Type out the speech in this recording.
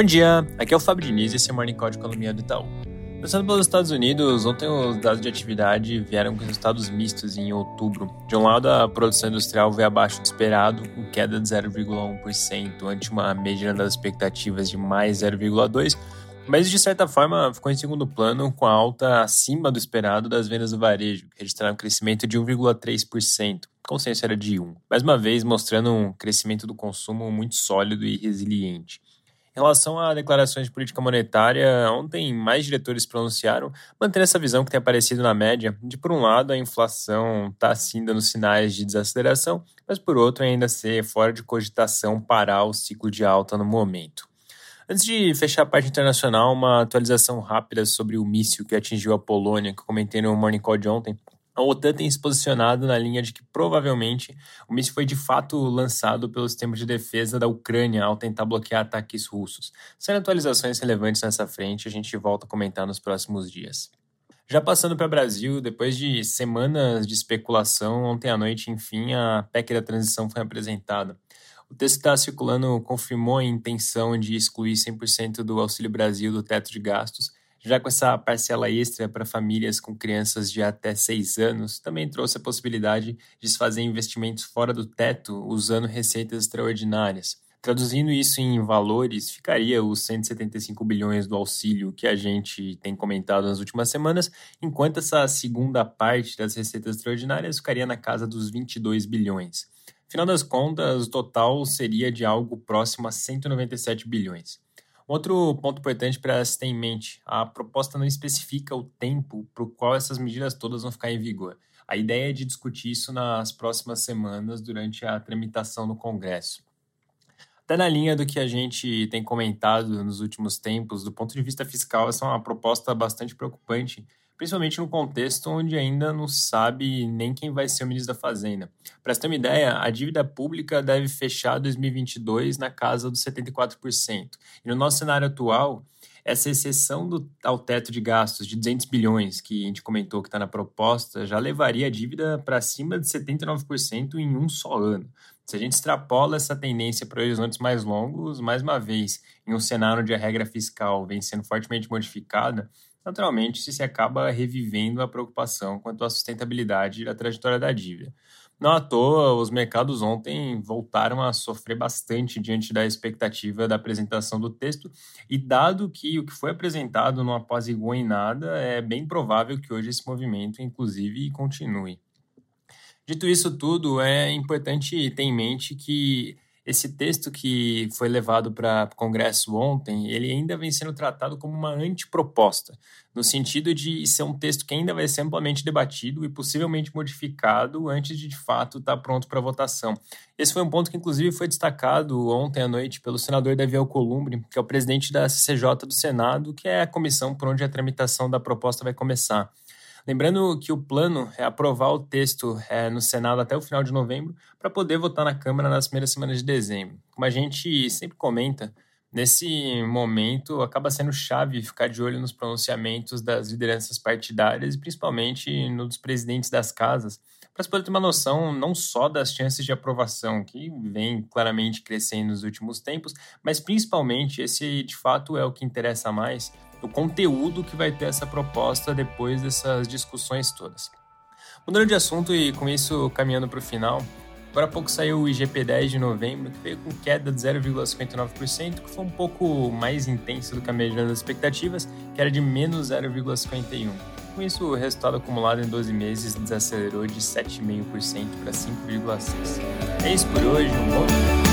Bom dia, aqui é o Fábio Diniz e esse é o Morning Call de Economia do Itaú. Começando pelos Estados Unidos, ontem os dados de atividade vieram com resultados mistos em outubro. De um lado, a produção industrial veio abaixo do esperado, com queda de 0,1%, ante uma média das expectativas de mais 0,2%, mas de certa forma ficou em segundo plano, com a alta acima do esperado das vendas do varejo, que registraram um crescimento de 1,3%. O consenso era de 1%. Mais uma vez, mostrando um crescimento do consumo muito sólido e resiliente. Em relação a declarações de política monetária, ontem mais diretores pronunciaram, mantendo essa visão que tem aparecido na média, de por um lado a inflação está sim dando sinais de desaceleração, mas por outro ainda ser fora de cogitação parar o ciclo de alta no momento. Antes de fechar a parte internacional, uma atualização rápida sobre o míssil que atingiu a Polônia, que eu comentei no Morning Call de ontem a OTAN tem se posicionado na linha de que provavelmente o míssil foi de fato lançado pelo sistema de defesa da Ucrânia ao tentar bloquear ataques russos. Sem atualizações relevantes nessa frente, a gente volta a comentar nos próximos dias. Já passando para o Brasil, depois de semanas de especulação, ontem à noite, enfim, a PEC da transição foi apresentada. O texto que está circulando confirmou a intenção de excluir 100% do Auxílio Brasil do teto de gastos já com essa parcela extra para famílias com crianças de até 6 anos, também trouxe a possibilidade de se fazer investimentos fora do teto usando receitas extraordinárias. Traduzindo isso em valores, ficaria os 175 bilhões do auxílio que a gente tem comentado nas últimas semanas, enquanto essa segunda parte das receitas extraordinárias ficaria na casa dos 22 bilhões. Final das contas, o total seria de algo próximo a 197 bilhões. Outro ponto importante para se ter em mente: a proposta não especifica o tempo para o qual essas medidas todas vão ficar em vigor. A ideia é de discutir isso nas próximas semanas durante a tramitação no Congresso. Até na linha do que a gente tem comentado nos últimos tempos, do ponto de vista fiscal, essa é uma proposta bastante preocupante principalmente no contexto onde ainda não sabe nem quem vai ser o ministro da Fazenda. Para você ter uma ideia, a dívida pública deve fechar 2022 na casa dos 74%. E no nosso cenário atual, essa exceção do, ao teto de gastos de 200 bilhões que a gente comentou que está na proposta já levaria a dívida para cima de 79% em um só ano. Se a gente extrapola essa tendência para horizontes mais longos, mais uma vez, em um cenário onde a regra fiscal vem sendo fortemente modificada, naturalmente se acaba revivendo a preocupação quanto à sustentabilidade da trajetória da dívida. Não à toa, os mercados ontem voltaram a sofrer bastante diante da expectativa da apresentação do texto, e dado que o que foi apresentado não apaziguou em nada, é bem provável que hoje esse movimento, inclusive, continue. Dito isso tudo, é importante ter em mente que esse texto que foi levado para o Congresso ontem, ele ainda vem sendo tratado como uma antiproposta, no sentido de ser um texto que ainda vai ser amplamente debatido e possivelmente modificado antes de, de fato, estar tá pronto para votação. Esse foi um ponto que, inclusive, foi destacado ontem à noite pelo senador Davi Alcolumbre, que é o presidente da CCJ do Senado, que é a comissão por onde a tramitação da proposta vai começar. Lembrando que o plano é aprovar o texto é, no Senado até o final de novembro para poder votar na Câmara nas primeiras semanas de dezembro. Como a gente sempre comenta, nesse momento acaba sendo chave ficar de olho nos pronunciamentos das lideranças partidárias e principalmente nos presidentes das casas, para se poder ter uma noção não só das chances de aprovação, que vem claramente crescendo nos últimos tempos, mas principalmente esse de fato é o que interessa mais o conteúdo que vai ter essa proposta depois dessas discussões todas. Mudando de assunto e com isso caminhando para o final, agora há pouco saiu o IGP-10 de novembro, que veio com queda de 0,59%, que foi um pouco mais intenso do que a média das expectativas, que era de menos 0,51%. Com isso, o resultado acumulado em 12 meses desacelerou de 7,5% para 5,6%. É isso por hoje, um bom dia.